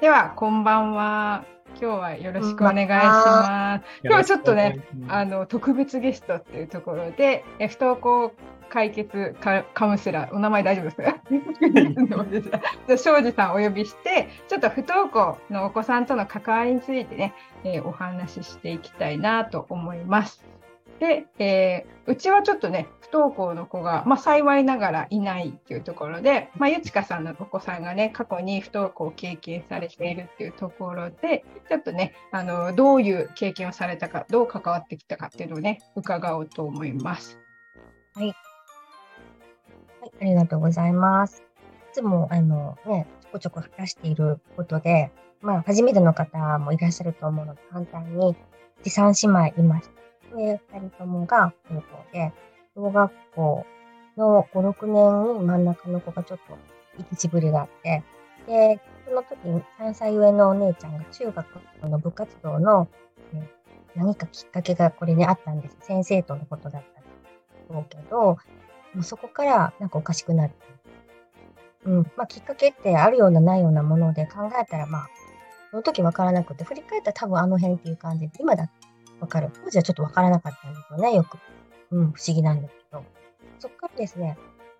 では、こんばんは。今日はよろしくお願いします。今日はちょっとね、あの特別ゲストっていうところで、え不登校解決カカウンセラー、お名前大丈夫ですか？庄司さんお呼びして、ちょっと不登校のお子さんとの関わりについてね、えーお話ししていきたいなと思います。で、えーうちはちょっとね、不登校の子が、まあ、幸いながらいないっていうところで、まあ、ゆちかさんのお子さんがね、過去に不登校を経験されているっていうところで、ちょっとね、あの、どういう経験をされたか、どう関わってきたかっていうのをね、伺おうと思います。はい、はいありがとうございます。いつも、あの、ね、ちょこちょこ話していることで、まあ、初めての方もいらっしゃると思うので、簡単に、持参姉妹いました。で、二人ともが高校で、小学校の5、6年に真ん中の子がちょっと行きしぶりがあって、で、その時に3歳上のお姉ちゃんが中学の部活動の、え何かきっかけがこれにあったんです。先生とのことだったんだろうけど、もうそこからなんかおかしくなって。うん。まあきっかけってあるようなないようなもので考えたらまあ、その時わからなくて、振り返ったら多分あの辺っていう感じで、今だってわかる。当時はちょっとわからなかったんですよね、よく。うん、不思議なんだけど。そっからですね、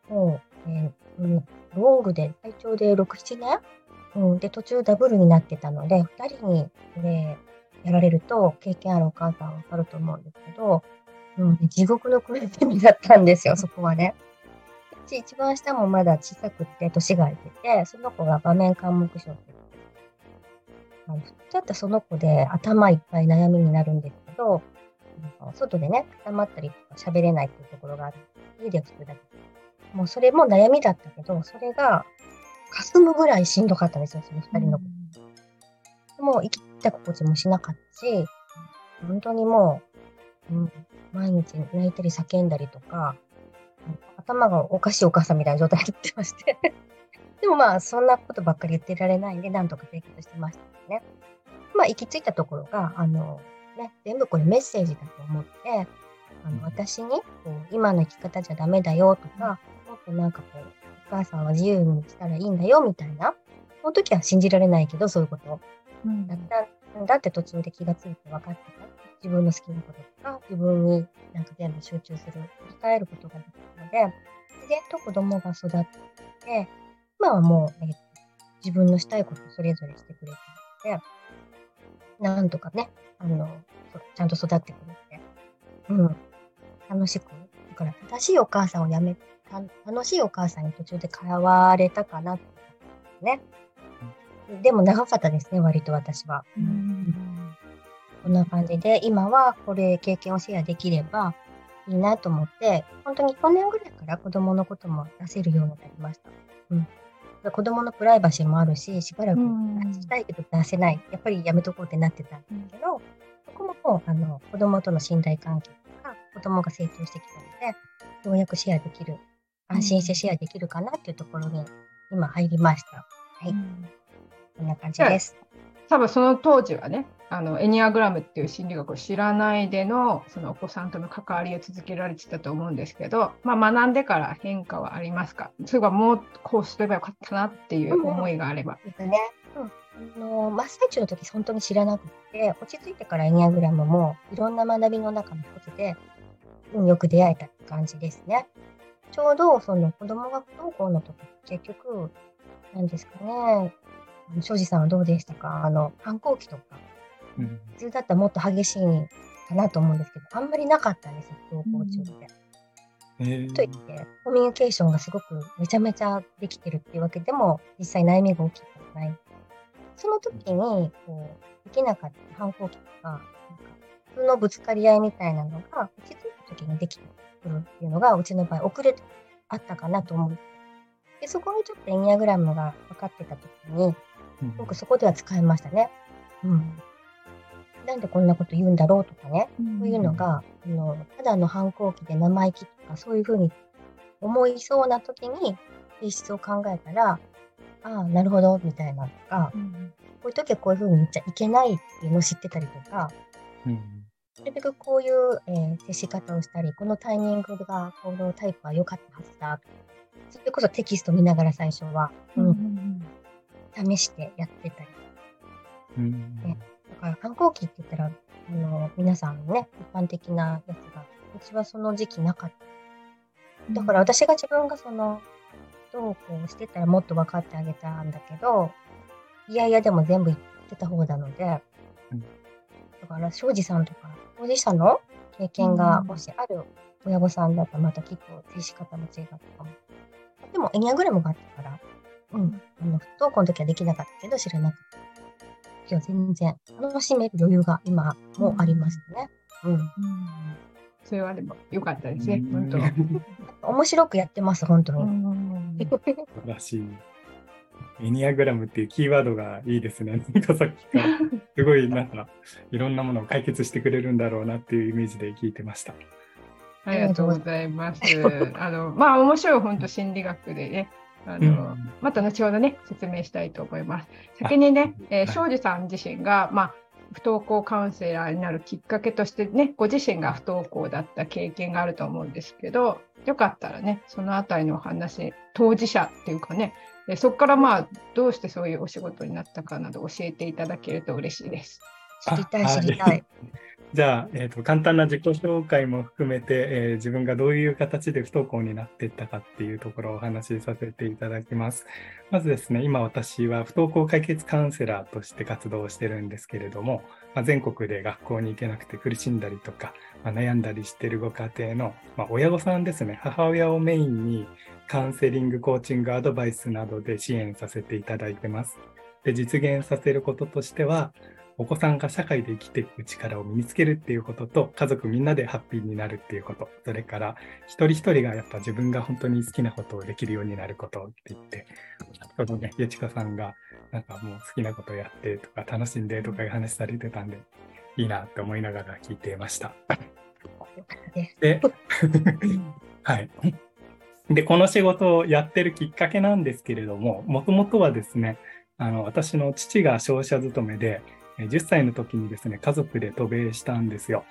もう、えーうん、ロングで、最長で6、7年？うん、で、途中ダブルになってたので、二人に、で、やられると、経験あるお母さんはわかると思うんですけど、うん、地獄の苦しみだったんですよ、そこはね。ち一番下もまだ小さくて、年が空いてて、その子が場面科目症ってだったらその子で頭いっぱい悩みになるんですけど、なんか外でね、固まったりとか喋れないっていうところがある。家では普通だけ。もうそれも悩みだったけど、それが霞むぐらいしんどかったんですよ、その二人の子。もう生きた心地もしなかったし、本当にもう、うん、毎日泣いたり叫んだりとか、頭がおかしいお母さんみたいな状態になってまして。でもまあ、そんなことばっかり言ってられないんで、なんとか生活してましたね。まあ、行き着いたところが、あの、ね、全部これメッセージだと思って、あの、私に、こう、今の生き方じゃダメだよとか、もっとなんかこう、お母さんは自由にしたらいいんだよみたいな。その時は信じられないけど、そういうこと。うんだったんだって途中で気がついて分かってた。自分の好きなこととか、自分になんか全部集中する、振り返ることができたので、自然と子供が育って、今はもう、えー自分のしたいことをそれぞれしてくれてるので、なんとかね、あの、そちゃんと育ってくれて、うん、楽しく、だから正しいお母さんをやめ、た楽しいお母さんに途中で変われたかなってね。でも長かったですね、割と私は。こんな感じで、今はこれ経験をシェアできればいいなと思って、本当に去年ぐらいから子供のことも出せるようになりました。うん。で子供のプライバシーもあるし、しばらくうん出したいけど出せない。やっぱりやめとこうってなってたんですけど、そこももう、あの、子供との信頼関係とか、子供が成長してきたので、ようやくシェアできる、安心してシェアできるかなっていうところに今入りました。はい。こんな感じです。多分その当時はねあのエニアグラムっていう心理学を知らないでのそのお子さんとの関わりを続けられてたと思うんですけど、まあ、学んでから変化はありますか？それがもうこうすればよかったなっていう思いがあれば。ですね。うん。あの、真っ最中の時本当に知らなくて、落ち着いてからエニアグラムもいろんな学びの中の一つで、うん、よく出会えたって感じですね。ちょうどその子供が不登校の時、結局、何ですかね、庄司さんはどうでしたか？あの、反抗期とか、うん普通だったらもっと激しいかなと思うんですけど、あんまりなかったんですよ、不登校中って。えーといって、コミュニケーションがすごくめちゃめちゃできてるっていうわけでも、実際悩みが大きくない。その時に、こう、できなかった反抗期とか、なんか普通のぶつかり合いみたいなのが、落ち着いた時にできてくるっていうのが、うちの場合、遅れてあったかなと思う。で、そこにちょっとエニアグラムが分かってた時に、うん僕そこでは使いましたね。うん。なんでこんなこと言うんだろうとかね。そういうのが、あの、ただの反抗期で生意気とか、そういうふうに思いそうな時に、性質を考えたら、ああ、なるほど、みたいなとか、うんこういう時はこういうふうに言っちゃいけないっていうのを知ってたりとか、うんなるべくこういう、えー、接し方をしたり、このタイミングが、このタイプは良かったはずだ。それこそテキスト見ながら最初は、うん、試してやってたり。うん、ね、だから反抗期って言ったら、あの、皆さんね、一般的なやつが、うちはその時期なかった。だから私が自分がその、どうこうしてたらもっと分かってあげたんだけど、いやいやでも全部言ってた方なので、うん、だから庄司さんとか当事者の？経験がもしある親御さんだったらまたきっと接し方も違ったかも。でもエニアグラムがあったから、うん、あの不登校の時はできなかったけど知らなかった。いや全然楽しめる余裕が今もありますね。うん、うん。それはでも良かったですね、本当。面白くやってます、本当に。素晴らしい。エニアグラムっていうキーワードがいいですね。なん。かさっきから、すごいなん。か、いろん。なものを解決してくれるん。だろうなっていうイメージで聞いてました。ありがとうございます。あの、まあ、面白い本当心理学でね、あの、うん、また後ほどね、説明したいと思います。先にね、えー、庄司さん自身が、まあ、不登校カウンセラーになるきっかけとしてね、ご自身が不登校だった経験があると思うんですけど、よかったらね、そのあたりのお話、当事者っていうかね、そこからまあ、どうしてそういうお仕事になったかなど教えていただけると嬉しいです。知りたい、知りたい。じゃあ、えーと、簡単な自己紹介も含めて、えー、自分がどういう形で不登校になっていったかっていうところをお話しさせていただきます。まずですね、今私は不登校解決カウンセラーとして活動してるんですけれども、まあ、全国で学校に行けなくて苦しんだりとか、まあ、悩んだりしているご家庭の、まあ、親御さんですね、母親をメインにカウンセリング、コーチング、アドバイスなどで支援させていただいてます。で実現させることとしては、お子さんが社会で生きていく力を身につけるっていうことと、家族みんなでハッピーになるっていうこと、それから一人一人がやっぱ自分が本当に好きなことをできるようになることって言って、先ほどね、ゆちかさんがなんかもう好きなことやってとか楽しんでとかいう話されてたんで、いいなって思いながら聞いていました。で、はい。で、この仕事をやってるきっかけなんですけれども、もともとはですね、あの、私の父が商社勤めで、10歳の時にですね、家族で渡米したんですよ。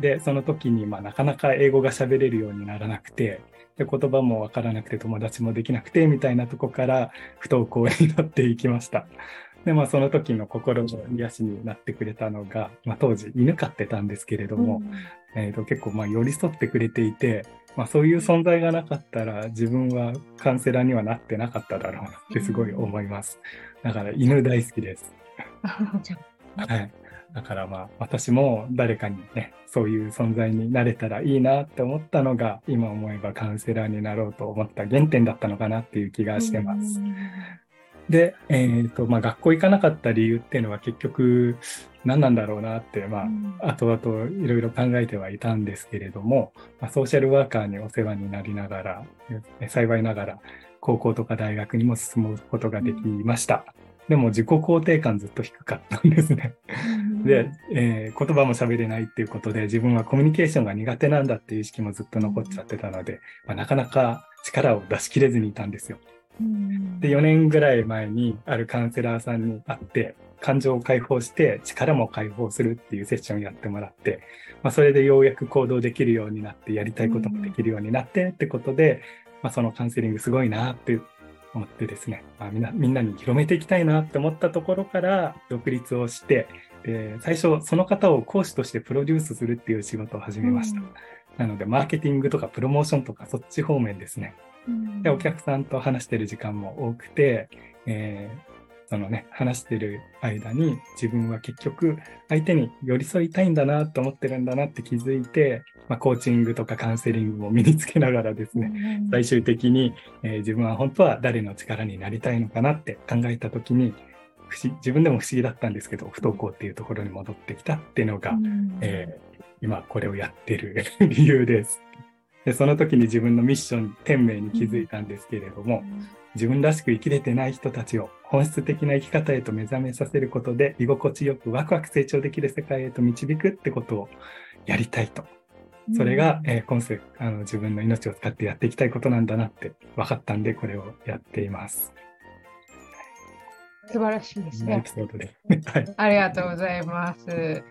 で、その時に、まあ、なかなか英語が喋れるようにならなくて、で言葉もわからなくて友達もできなくてみたいなとこから不登校になっていきました。で、まあその時の心の癒しになってくれたのが、まあ当時犬飼ってたんですけれども、うん、えー、と結構まあ寄り添ってくれていて、まあそういう存在がなかったら自分はカウンセラーにはなってなかっただろうなってすごい思います。だから犬大好きです。はい。だからまあ私も誰かにね、そういう存在になれたらいいなって思ったのが、今思えばカウンセラーになろうと思った原点だったのかなっていう気がしてます。で、えっ、ー、と、まあ学校行かなかった理由っていうのは結局何なんだろうなって、まあ後々いろいろ考えてはいたんですけれども、まあ、ソーシャルワーカーにお世話になりながら、幸いながら高校とか大学にも進むことができました。でも自己肯定感ずっと低かったんですね。で、えー、言葉も喋れないっていうことで自分はコミュニケーションが苦手なんだっていう意識もずっと残っちゃってたので、まあ、なかなか力を出し切れずにいたんですよ。で、4年ぐらい前にあるカウンセラーさんに会って、感情を解放して力も解放するっていうセッションやってもらって、まあ、それでようやく行動できるようになって、やりたいこともできるようになってってことで、まあ、そのカウンセリングすごいなって思ってですね、まあ、みんなみんなに広めていきたいなって思ったところから独立をして、で最初その方を講師としてプロデュースするっていう仕事を始めました。うん、なのでマーケティングとかプロモーションとかそっち方面ですね。うん、でお客さんと話してる時間も多くて、えーそのね、話してる間に自分は結局相手に寄り添いたいんだなと思ってるんだなって気づいて、まあ、コーチングとかカウンセリングも身につけながらですね、うん、最終的に、えー、自分は本当は誰の力になりたいのかなって考えた時に不思自分でも不思議だったんですけど不登校っていうところに戻ってきたっていうのが、うん、えー、今これをやってる 理由です。でその時に自分のミッション天命に気づいたんですけれども、自分らしく生きれてない人たちを本質的な生き方へと目覚めさせることで居心地よくワクワク成長できる世界へと導くってことをやりたいとそれが、えー、今世あの自分の命を使ってやっていきたいことなんだなって分かったんで、これをやっています。素晴らしいですね。エピソードで。はい、ありがとうございます。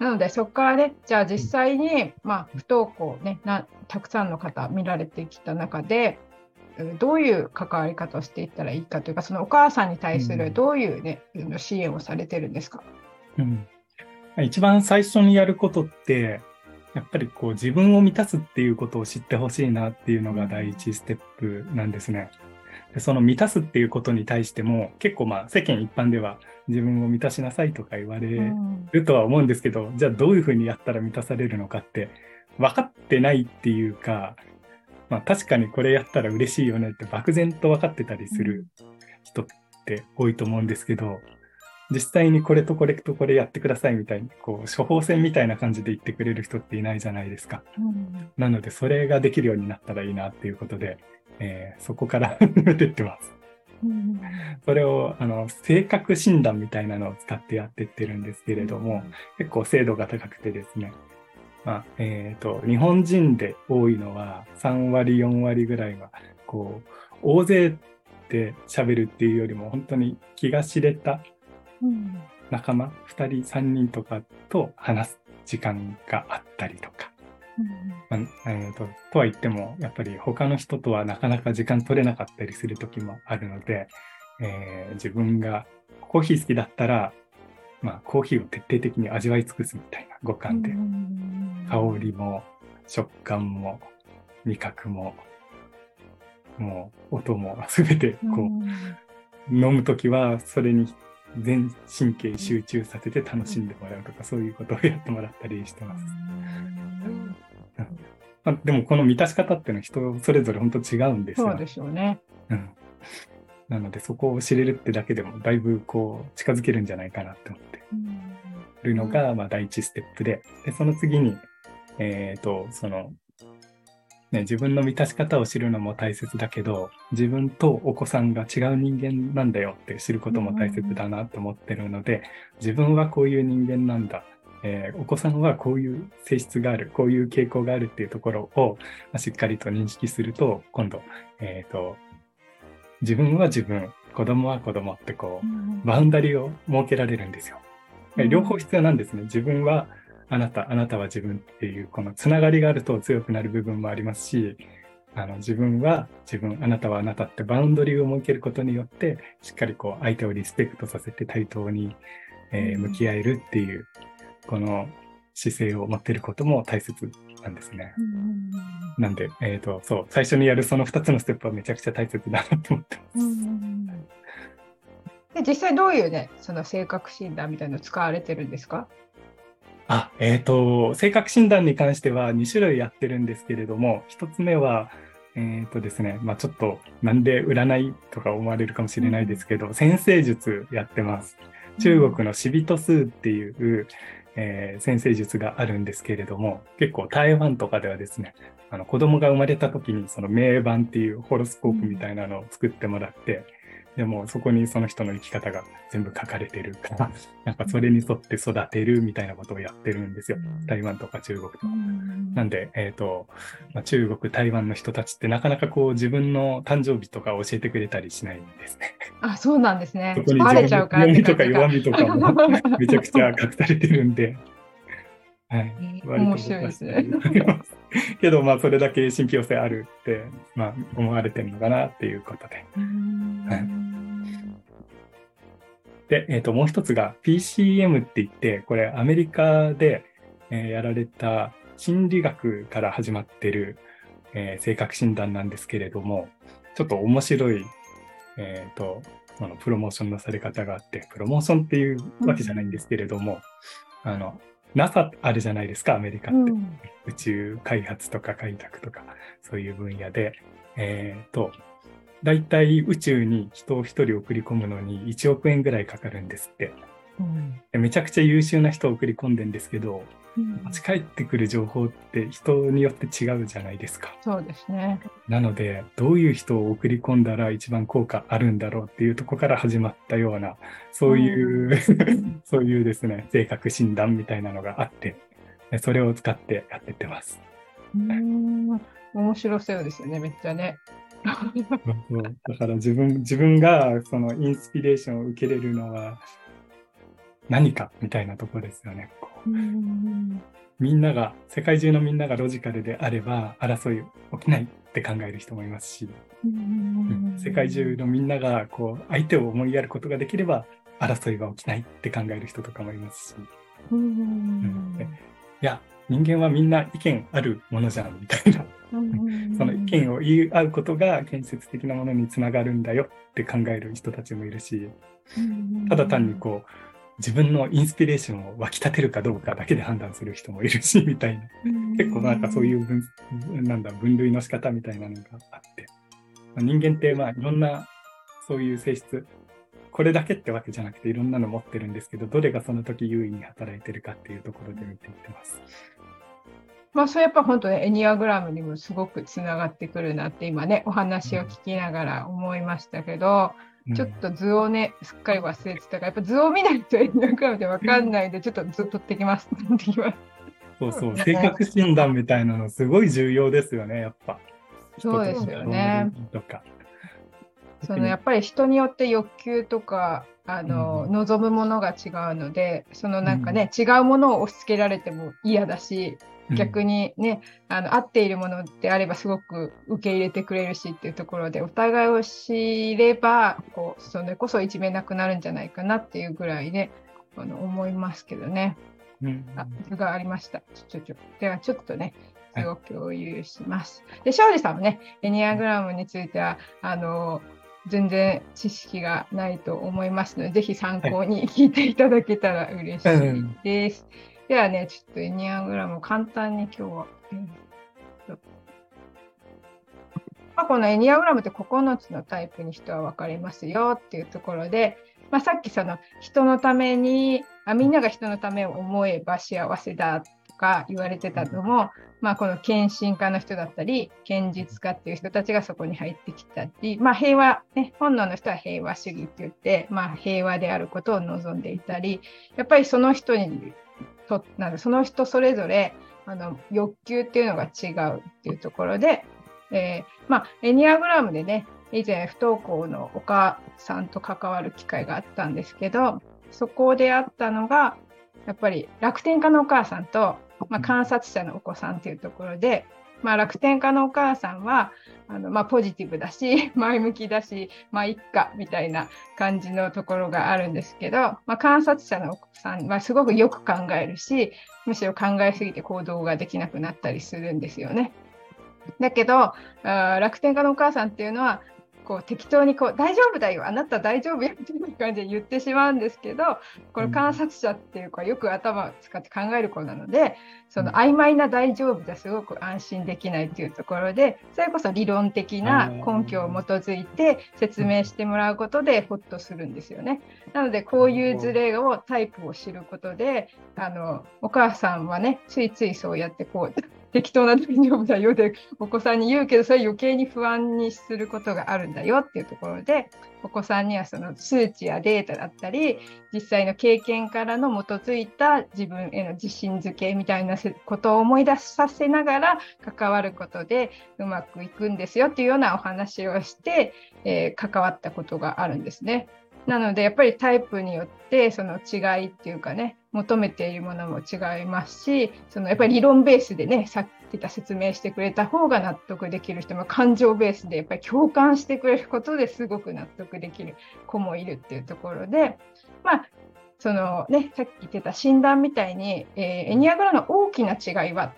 なので、そこからね、じゃあ実際に、まあ、不登校ねな、たくさんの方見られてきた中で、どういう関わり方をしていったらいいかというか、そのお母さんに対するどういうね、うん、支援をされてるんですか、うん、一番最初にやることって、やっぱりこう自分を満たすっていうことを知ってほしいなっていうのが第一ステップなんですね。でその満たすっていうことに対しても結構まあ世間一般では自分を満たしなさいとか言われるとは思うんですけど、うん、じゃあどういうふうにやったら満たされるのかって分かってないっていうか、まあ確かにこれやったら嬉しいよねって漠然と分かってたりする人って多いと思うんですけど、実際にこれとこれとこれやってくださいみたいに、こう、処方箋みたいな感じで言ってくれる人っていないじゃないですか。うん、なので、それができるようになったらいいなっていうことで、えー、そこから 始めてってます。うん、それを、あの、性格診断みたいなのを使ってやってってるんですけれども、うん、結構精度が高くてですね、まあ、えっ、ー、と、日本人で多いのは3割、4割ぐらいは、こう、大勢で喋るっていうよりも、本当に気が知れた仲間、2人、3人とかと話す時間があったりとか。まあえーと、とは言っても、やっぱり他の人とはなかなか時間取れなかったりする時もあるので、えー、自分がコーヒー好きだったら、まあ、コーヒーを徹底的に味わい尽くすみたいな五感で、香りも食感も味覚も、もう音も 全てこう、飲むときはそれに全神経集中させて楽しんでもらうとか、そういうことをやってもらったりしてます。まあ、でもこの満たし方っていうのは人それぞれ本当違うんですよ。そうでしょうね。うん。なのでそこを知れるってだけでもだいぶこう近づけるんじゃないかなって思ってるのが、まあ第一ステップで、で、その次に、えっ、ー、と、そのね、自分の満たし方を知るのも大切だけど、自分とお子さんが違う人間なんだよって知ることも大切だなと思ってるので、自分はこういう人間なんだ。えー、お子さんはこういう性質がある、こういう傾向があるっていうところを、まあ、しっかりと認識すると、今度、えっ、ー、と、自分は自分、子供は子供ってこう、バウンダリーを設けられるんですよ。両方必要なんですね。自分はあなた、あなたは自分っていう、このつながりがあると強くなる部分もありますし、あの自分は自分、あなたはあなたってバウンドリーを設けることによって、しっかりこう相手をリスペクトさせて対等に、えー、向き合えるっていう、この姿勢を持っていることも大切なんですね。なんで、えっ、ー、と、そう、最初にやるその2つのステップはめちゃくちゃ大切だなと思ってます。で実際どういうね、その性格診断みたいなの使われてるんですか？あ、えっ、ー、と、性格診断に関しては2種類やってるんですけれども、1つ目は、えっ、ー、とですね、まあちょっとなんで占いとか思われるかもしれないですけど、先生術やってます。中国のシビト数っていう、えー、先生術があるんですけれども、結構台湾とかではですね、あの子供が生まれた時にその名盤っていうホロスコープみたいなのを作ってもらって、でもそこにその人の生き方が全部書かれてるから、なんかそれに沿って育てるみたいなことをやってるんですよ。台湾とか中国とか。なんで、えっ、ー、と、まあ、中国、台湾の人たちってなかなかこう自分の誕生日とか教えてくれたりしないんですね。あ、そうなんですね。そこにバレちゃうからとか弱みとかも めちゃくちゃ隠されてるんで。はい。割と面白いですね。けど、まあ、それだけ信憑性あるって、まあ、思われてるのかなっていうことで。はい、で、えっ、ー、と、もう一つが PCM って言って、これアメリカで、えー、やられた心理学から始まってる、えー、性格診断なんですけれども、ちょっと面白い、えっ、ー、と、あのプロモーションのされ方があって、プロモーションっていうわけじゃないんですけれども、うん、あの、NASA あるじゃないですか、アメリカって。うん、宇宙開発とか開拓とか、そういう分野で。えっ、ー、と、大体宇宙に人を一人送り込むのに1億円ぐらいかかるんですって。うん、めちゃくちゃ優秀な人を送り込んでんですけど、うん、持ち帰ってくる情報って人によって違うじゃないですか。そうですね。なので、どういう人を送り込んだら一番効果あるんだろうっていうとこから始まったような、そういう、うん、そういうですね、性格診断みたいなのがあって、それを使ってやってってます。うん、面白そうですよね、めっちゃね。だから自分自分がそのインスピレーションを受けれるのは何かみたいなところですよね。こう。みんなが、世界中のみんながロジカルであれば、争い起きないって考える人もいますし、世界中のみんながこう相手を思いやることができれば、争いは起きないって考える人とかもいますし、うん、いや、人間はみんな意見あるものじゃんみたいな、その意見を言い合うことが建設的なものにつながるんだよって考える人たちもいるし、ただ単にこう、自分のインスピレーションを湧き立てるかどうかだけで判断する人もいるし、みたいな。結構なんかそういう分、なんだ、分類の仕方みたいなのがあって。人間ってまあいろんなそういう性質、これだけってわけじゃなくていろんなの持ってるんですけど、どれがその時優位に働いてるかっていうところで見ていってます。まあ、それやっぱ本当ね、エニアグラムにもすごくつながってくるなって今ね、お話を聞きながら思いましたけど、うん、ちょっと図をね、すっかり忘れてたから、やっぱ図を見ないとエニアグラムでわかんないで、ちょっと図取ってきます。そうそう、性格診断みたいなのすごい重要ですよね、やっぱ。そうですよね。とか。そのやっぱり人によって欲求とかあの、うん、望むものが違うのでそのなんかね、うん、違うものを押し付けられても嫌だし逆にね、あの合っているものであればすごく受け入れてくれるしっていうところでお互いを知ればこうそれこそ一面なくなるんじゃないかなっていうぐらいねあの思いますけどね。うん、あがありました。ちょちょではちょっとね図を共有します。で庄司さんもねエニアグラムについてはあの全然知識がないと思いますのでぜひ参考に聞いていただけたら嬉しいです。はいではね、ちょっとエニアグラムを簡単に今日は。まあ、このエニアグラムって9つのタイプに人は分かりますよっていうところで、まあ、さっきその人のためにあみんなが人のためを思えば幸せだとか言われてたのも、まあ、この献身家の人だったり堅実家っていう人たちがそこに入ってきたり、まあ、平和、ね、本能の人は平和主義って言って、まあ、平和であることを望んでいたりやっぱりその人にとなんでその人それぞれあの欲求っていうのが違うっていうところで、えー、まあ、エニアグラムでね以前不登校のお母さんと関わる機会があったんですけどそこであったのがやっぱり楽天家のお母さんと、まあ、観察者のお子さんっていうところでまあ、楽天家のお母さんはあの、まあ、ポジティブだし 前向きだしまあいっかみたいな感じのところがあるんですけど、まあ、観察者のお子さんはすごくよく考えるしむしろ考えすぎて行動ができなくなったりするんですよね。だけど楽天家のお母さんっていうのはこう適当にこう大丈夫だよあなた大丈夫よっていう感じで言ってしまうんですけどこの観察者っていう子はよく頭を使って考える子なのでその曖昧な大丈夫じゃすごく安心できないっていうところでそれこそ理論的な根拠を基づいて説明してもらうことでほっとするんですよね。なのでこういう事例をタイプを知ることであのお母さんはねついついそうやってこう適当な大丈夫だよでお子さんに言うけどそれ余計に不安にすることがあるんだよっていうところでお子さんにはその数値やデータだったり実際の経験からの基づいた自分への自信づけみたいなことを思い出させながら関わることでうまくいくんですよっていうようなお話をして、えー、関わったことがあるんですね。なのでやっぱりタイプによってその違いっていうかね求めているものも違いますしそのやっぱり理論ベースでねさっき言った説明してくれた方が納得できる人も感情ベースでやっぱり共感してくれることですごく納得できる子もいるっていうところでまあそのねさっき言ってた診断みたいに、えー、エニアグラの大きな違いは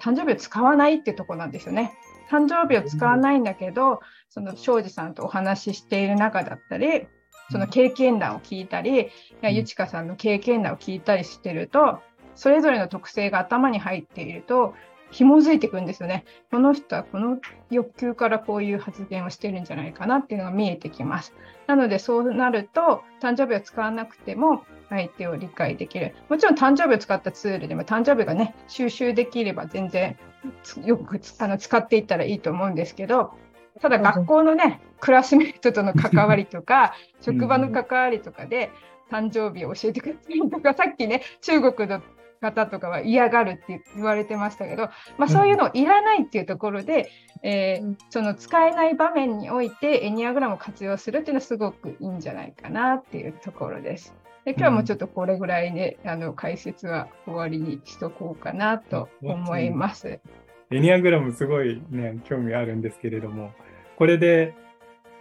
誕生日を使わないっていうとこなんですよね。誕生日を使わないんだけど、その庄司さんとお話ししている中だったり、その経験談を聞いたり、やゆちかさんの経験談を聞いたりしてると、それぞれの特性が頭に入っていると、紐づいていくんですよね。この人はこの欲求からこういう発言をしてるんじゃないかなっていうのが見えてきます。なのでそうなると誕生日を使わなくても相手を理解できる。もちろん誕生日を使ったツールでも誕生日がね収集できれば全然よくあの使っていったらいいと思うんですけどただ学校のね、クラスメートとの関わりとか、職場の関わりとかで、誕生日を教えてくれたりとか、さっきね、中国の方とかは嫌がるって言われてましたけど、まあ、そういうのいらないっていうところで、えー、その使えない場面においてエニアグラムを活用するっていうのはすごくいいんじゃないかなっていうところです。で今日もちょっとこれぐらいで、あの解説は終わりにしとこうかなと思います。エニアグラムすごいね、興味あるんですけれども、これで、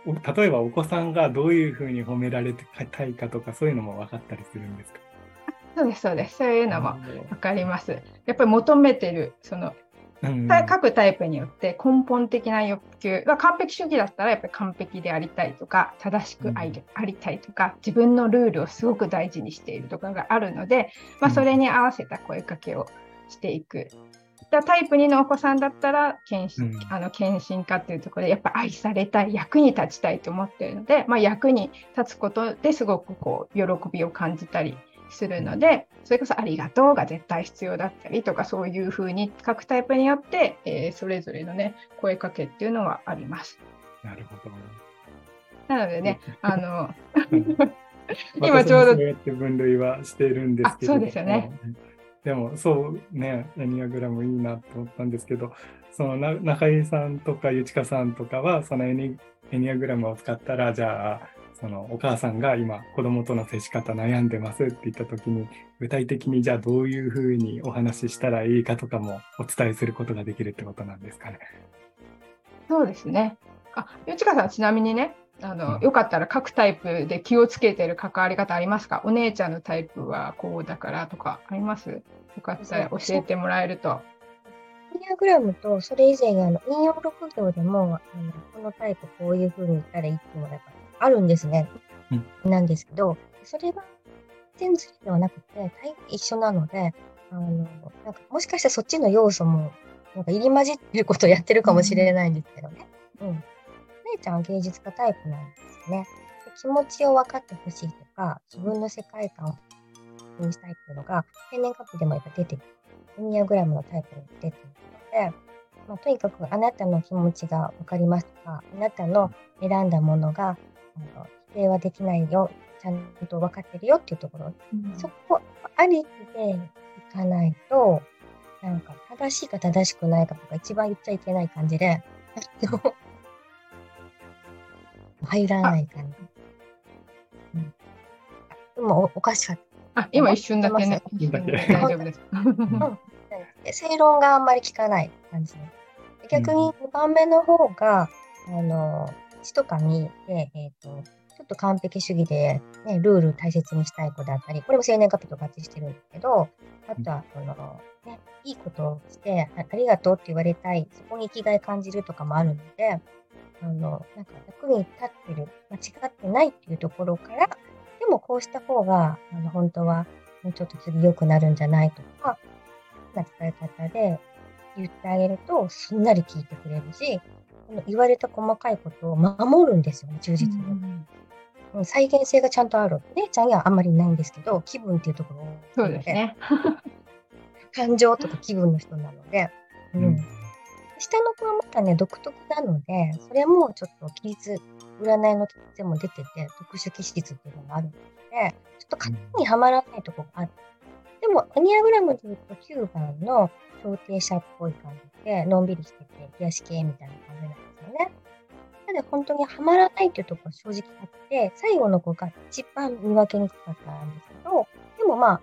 例えばお子さんがどういうふうに褒められたいかとか、そういうのも分かったりするんですか？そうです、そうです。そういうのも分かります。やっぱり求めてる、その、うん、各タイプによって根本的な欲求は完璧主義だったらやっぱり完璧でありたいとか正しくあり,、たいとか自分のルールをすごく大事にしているとかがあるので、まあ、それに合わせた声かけをしていくたタイプ2のお子さんだったら献身、うん、あの献身化っていうところでやっぱ愛されたい役に立ちたいと思っているので、まあ、役に立つことですごくこう喜びを感じたりするのでそれこそありがとうが絶対必要だったりとかそういうふうに各タイプによって、えー、それぞれのね声かけっていうのはあります。なるほど。なのでね、あの 今ちょうど。そうやって分類はしているんですけど。そうですよね。でもそうね、エニアグラムいいなと思ったんですけど、そのな中井さんとかゆちかさんとかは、そのエニエニアグラムを使ったら、じゃあ、そのお母さんが今子供との接し方悩んでますって言った時に具体的にじゃあどういうふうにお話ししたらいいかとかもお伝えすることができるってことなんですかね？そうですね。あ、ゆちかさんちなみにね、あの、うん、よかったら各タイプで気をつけてる関わり方ありますか？お姉ちゃんのタイプはこうだからとかあります？よかったら教えてもらえると。イニアグラムとそれ以前あの引用録行でもあのこのタイプこういうふうに言ったらいいっていうのがあるんですね。うん、なんですけど、それが全然ではなくて、大変一緒なので、あのなんかもしかしたらそっちの要素もなんか入り混じってることをやってるかもしれないんですけどね。うん。姉ちゃんは芸術家タイプなんですね。気持ちを分かってほしいとか、自分の世界観をにしたいっていうのが、天然カップでもやっぱ出てくる。エニアグラムのタイプに出てくるので、まあ、とにかくあなたの気持ちが分かりますとか、あなたの選んだものが、あの否定はできないよ、ちゃんと分かってるよっていうところ、うん、そこありきでいかないと、なんか正しいか正しくないかとか一番言っちゃいけない感じで、入らない感じ。うん、でもおおかしかった。あ、今一瞬だけね。大丈夫です。正論があんまり聞かない感じ逆に2番目の方が、あの、詩とかに、えっ、ー、と、と完璧主義で、ね、ルール大切にしたい子だったり、これも生年月日と合致してるんですけど、あとは、その、ね、いいことをしてあ、ありがとうって言われたい、そこに生きがい感じるとかもあるので、あの、なんか役に立ってる、間違ってないっていうところから、でもこうした方が、あの、本当は、もうちょっと次良くなるんじゃないとか、な伝え方で言ってあげると、すんなり聞いてくれるし、この言われた細かいことを守るんですよね、忠実に。うん、再現性がちゃんとある。姉ちゃんにはあんまりないんですけど、気分っていうところそうですね。感情とか気分の人なので、うん、うん下の子はまたね、独特なので、それもちょっと記述、占いの記述も出てて、特殊気質っていうのもあるので、ちょっと型にはまらないとこがある。でも、エニアグラムで言うと9番の調停者っぽい感じで、のんびりしてて、癒し系みたいな感じなんですよね。ただ本当にはまらないっていうところが正直あって、最後の子が一番見分けにくかったんですけど、でもまあ、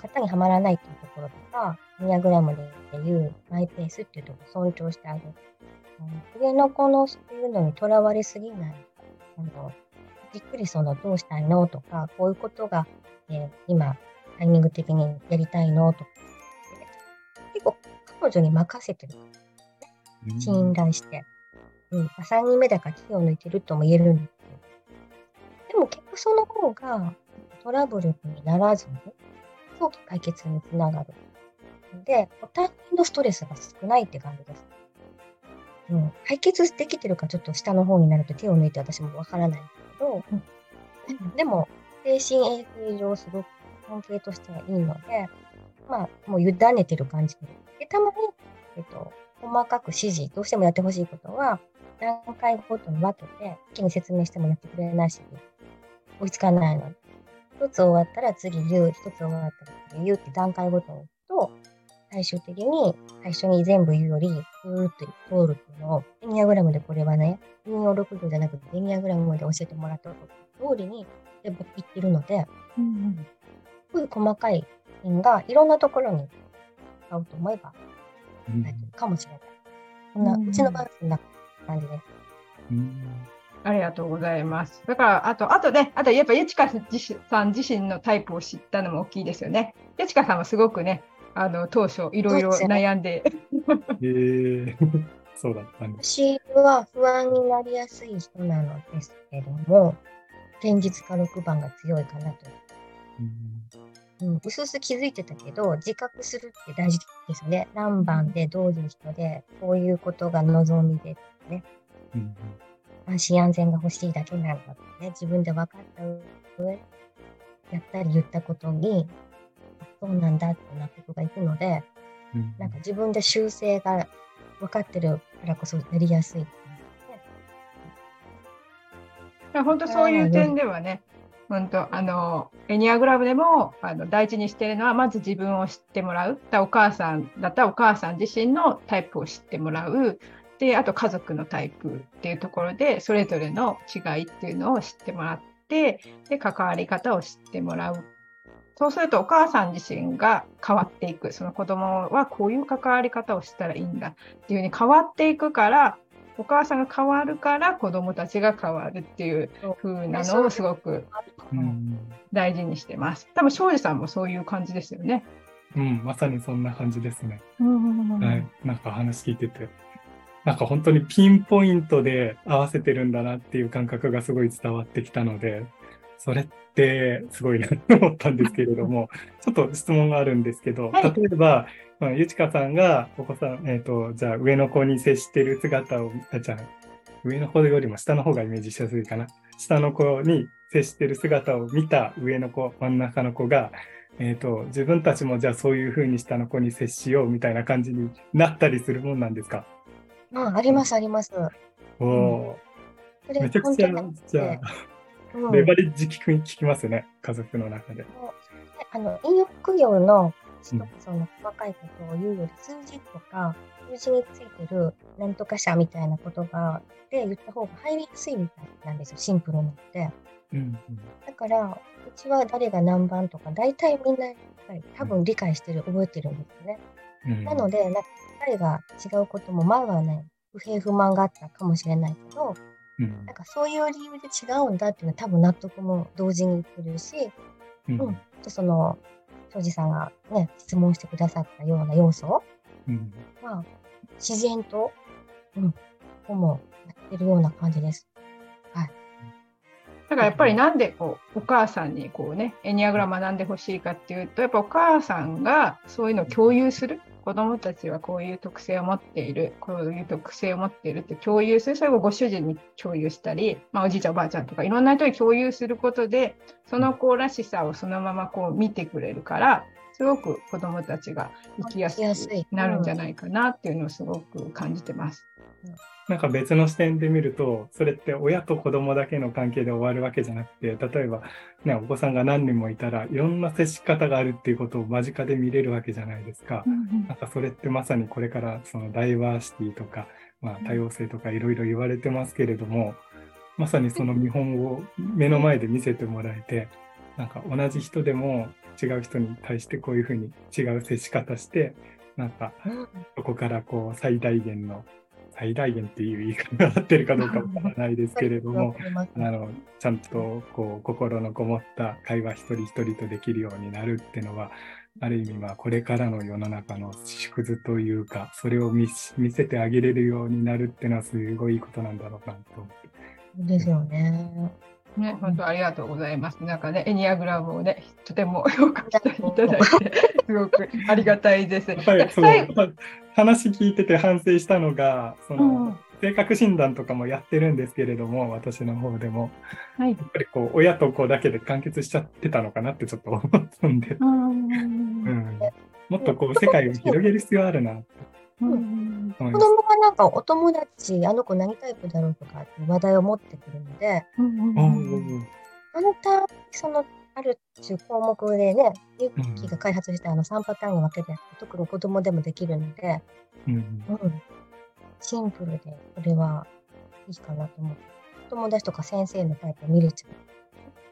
型にはまらないっていうところとか、ニアグラムで言うマイペースっていうところを尊重してあげる。上の子のそういうのにとらわれすぎない。あのじっくりそのどうしたいのとか、こういうことが、えー、今タイミング的にやりたいのとか、結構彼女に任せてる。信頼して。うん。3人目だから気を抜いてるとも言えるんですけど。でも結局その方がトラブルにならずに、早期解決につながる。で、お互いのストレスが少ないって感じです。うん、解決できてるかちょっと下の方になると手を抜いて私もわからないんですけど、うん、でも、精神衛生上すごく関係としてはいいので、まあ、もう委ねてる感じで。たまに、えっと、細かく指示、どうしてもやってほしいことは、段階ごとに分けて、一気に説明してもやってくれないし、追いつかないので、一つ終わったら次言う、一つ終わったら次言うって段階ごとにと、最終的に最初に全部言うより、ふーっと通るっていうのを、エニアグラムでこれはね、運用6度じゃなくて、エニアグラムまで教えてもらった通りに言ってるので、うんうん、こういう細かい点がいろんなところに使うと思えば、うん、かもしれない。そんな、うちの場合はそんな感じです。うんありがとうございます。だから、あと、あとね、あとやっぱ、ゆちかさん自身のタイプを知ったのも大きいですよね。ゆちかさんはすごくね、あの、当初、いろいろ悩んで。へえー、そうだったんです。私は不安になりやすい人なのですけども、現実化6番が強いかなと。うん、うすうす気づいてたけど、自覚するって大事ですよね。何番でどういう人で、こういうことが望みでね。うん安心安全が欲しいだけなんだってね、自分で分かった上、やったり言ったことに、そうなんだって納得がいくので、うん、なんか自分で修正が分かってるからこそやりやすい。本当そういう点ではね、本当あのエニアグラムでもあの大事にしているのはまず自分を知ってもらう。お母さんだったらお母さん自身のタイプを知ってもらうであと家族のタイプっていうところでそれぞれの違いっていうのを知ってもらってで関わり方を知ってもらう。そうするとお母さん自身が変わっていく。その子供はこういう関わり方をしたらいいんだっていうふうに変わっていくからお母さんが変わるから子供たちが変わるっていう風なのをすごく大事にしてます。多分庄司さんもそういう感じですよね。うん、まさにそんな感じですね。はい、なんか話聞いてて、なんか本当にピンポイントで合わせてるんだなっていう感覚がすごい伝わってきたので、それってすごいなと思ったんですけれども、ちょっと質問があるんですけど、はい、例えば、まあ、ゆちかさんがお子さん、えっ、ー、と、じゃあ上の子に接してる姿を、あじゃあ上の子よりも下の方がイメージしやすいかな。下の子に接してる姿を見た上の子、真ん中の子が、えっ、ー、と、自分たちもじゃあそういうふうに下の子に接しようみたいな感じになったりするもんなんですか？ああります、あります。おお、うん、めちゃくちゃ、じゃあ、うん、レバレッジ効きますね、家族の中で。あの、陰欲業の、その細かいことを言うより、数字とか、数字についてるなんとか者みたいな言葉で言った方が入りやすいみたいなんですよ、シンプルにって。うんうん、だから、うちは誰が何番とか、大体みんな、多分理解してる、覚えてるんですよね。うん、なので、なんか彼が違うことも前はね、不平不満があったかもしれないけど、うん、なんかそういう理由で違うんだっていうのは多分納得も同時に言ってるし、うん、うん、その、庄司さんがね、質問してくださったような要素は、うん、自然と、うん、ほぼやってるような感じです。はい。だからやっぱりなんでこうお母さんにこうねエニアグラ学んでほしいかっていうとやっぱお母さんがそういうのを共有する子どもたちはこういう特性を持っている、こういう特性を持っているって共有する、それをご主人に共有したり、まあ、おじいちゃん、おばあちゃんとかいろんな人に共有することで、その子らしさをそのままこう見てくれるから、すごく子どもたちが生きやすくなるんじゃないかなっていうのをすごく感じてます。なんか別の視点で見ると、それって親と子供だけの関係で終わるわけじゃなくて、例えば、ね、お子さんが何人もいたらいろんな接し方があるっていうことを間近で見れるわけじゃないですか。うんうん、なんかそれってまさにこれからそのダイバーシティとか、まあ、多様性とかいろいろ言われてますけれども、まさにその見本を目の前で見せてもらえて、なんか同じ人でも違う人に対してこういうふうに違う接し方して、なんかそこからこう最大限の最大限っていう言い方が合ってるかどうかわからないですけれども、あのちゃんとこう心のこもった会話一人一人とできるようになるっていうのは、ある意味はこれからの世の中の縮図というか、それを見せてあげれるようになるっていうのはすごいいいことなんだろうなと思って。ですよね。ね、本当ありがとうございます。なんかね、エニアグラムをね、とても評価していただいて、すごくありがたいです。はい、そう話聞いてて反省したのが、その、うん、性格診断とかもやってるんですけれども、私の方でも、はい、やっぱりこう、親と子だけで完結しちゃってたのかなってちょっと思ったんで、うん、もっとこう、世界を広げる必要あるなうん、子供がなんかお友達、あの子何タイプだろうとか話題を持ってくるので、うんうんうん、あんた、そのある種項目でね、ユッキーが開発したあの3パターンに分けて、特に子供でもできるので、うん、うん、シンプルで、これはいいかなと思う。友達とか先生のタイプ見れちゃ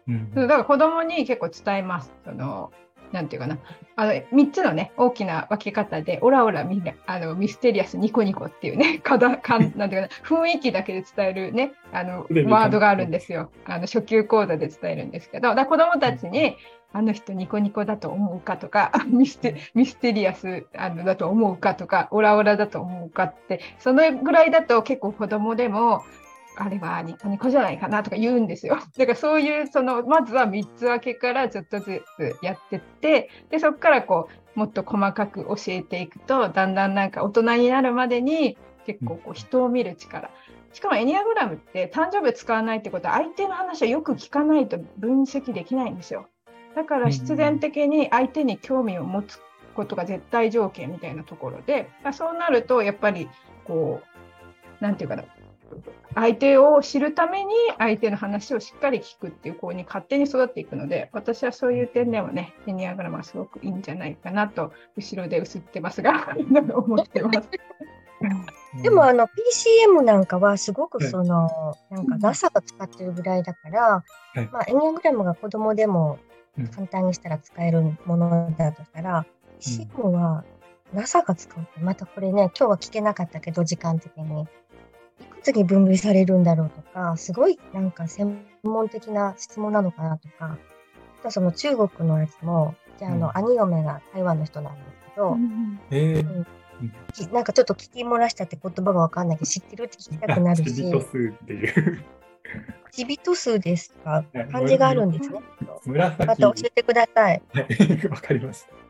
う。うん、だから子供に結構伝えます。そのなんていうかな、あの3つのね、大きな分け方で、オラオラみんな、あのミステリアスニコニコっていうね、かだかんなんていうかな、雰囲気だけで伝えるね、あのワードがあるんですよ。あの初級講座で伝えるんですけど、だ子供たちに、あの人ニコニコだと思うかとか、ミステミステリアスあのだと思うかとか、オラオラだと思うかって、そのぐらいだと結構子供でも、あれはニコニコじゃないかなとか言うんですよ。だからそういう、その、まずは3つ分けからちょっとずつやってって、で、そこからこう、もっと細かく教えていくと、だんだんなんか大人になるまでに結構こう人を見る力。しかもエニアグラムって誕生日使わないってことは相手の話をよく聞かないと分析できないんですよ。だから必然的に相手に興味を持つことが絶対条件みたいなところで、まあそうなるとやっぱりこう、なんていうかな、相手を知るために相手の話をしっかり聞くっていう子に勝手に育っていくので私はそういう点ではねエニアグラムはすごくいいんじゃないかなと後ろで映ってますが 思ってます。でもあの PCM なんかはすごくその、なんか NASA が使ってるぐらいだから、まあエニアグラムが子供でも簡単にしたら使えるものだとしたら、PCM は NASA が使うってまたこれね今日は聞けなかったけど時間的にいくつに分類されるんだろうとか、すごいなんか専門的な質問なのかなとか、あとその中国のやつも、じゃああの、うん、兄嫁が台湾の人なんですけど、えーうん、なんかちょっと聞き漏らしたって言葉がわかんないけど、知ってるって聞きたくなるし。チビト数っていう。チビト数ですか？漢字があるんですね。紫。また教えてください。わかりました。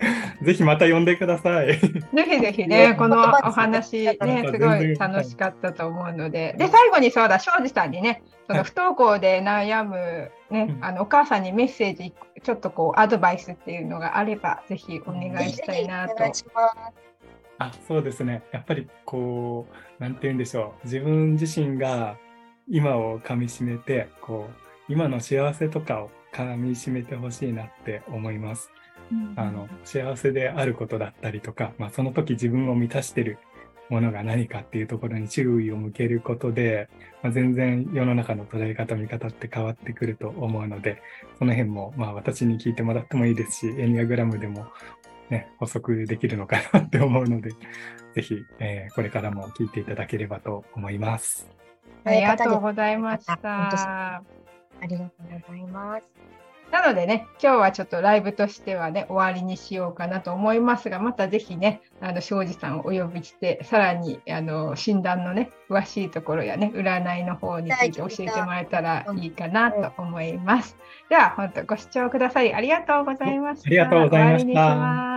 ぜひまた呼んでください。ぜひぜひね、このお話ね、すごい楽しかったと思うので。で、最後にそうだ、庄司さんにね、その不登校で悩むね、あのお母さんにメッセージ、ちょっとこうアドバイスっていうのがあれば、ぜひお願いしたいなと。あそうですね。やっぱりこう、なんて言うんでしょう。自分自身が今をかみしめて、こう、今の幸せとかをかみしめてほしいなって思います。あの幸せであることだったりとか、まあ、その時自分を満たしてるものが何かっていうところに注意を向けることで、まあ、全然世の中の捉え方見方って変わってくると思うのでその辺もまあ私に聞いてもらってもいいですしエニアグラムでも、ね、補足できるのかなって思うのでぜひ、えー、これからも聞いていただければと思います。ありがとうございました。ありがとうございます。なのでね、今日はちょっとライブとしてはね、終わりにしようかなと思いますが、またぜひね、あの、庄司さんをお呼びして、さらに、あの、診断のね、詳しいところやね、占いの方について教えてもらえたらいいかなと思います。では、本当ご視聴ください。ありがとうございました。ありがとうございました。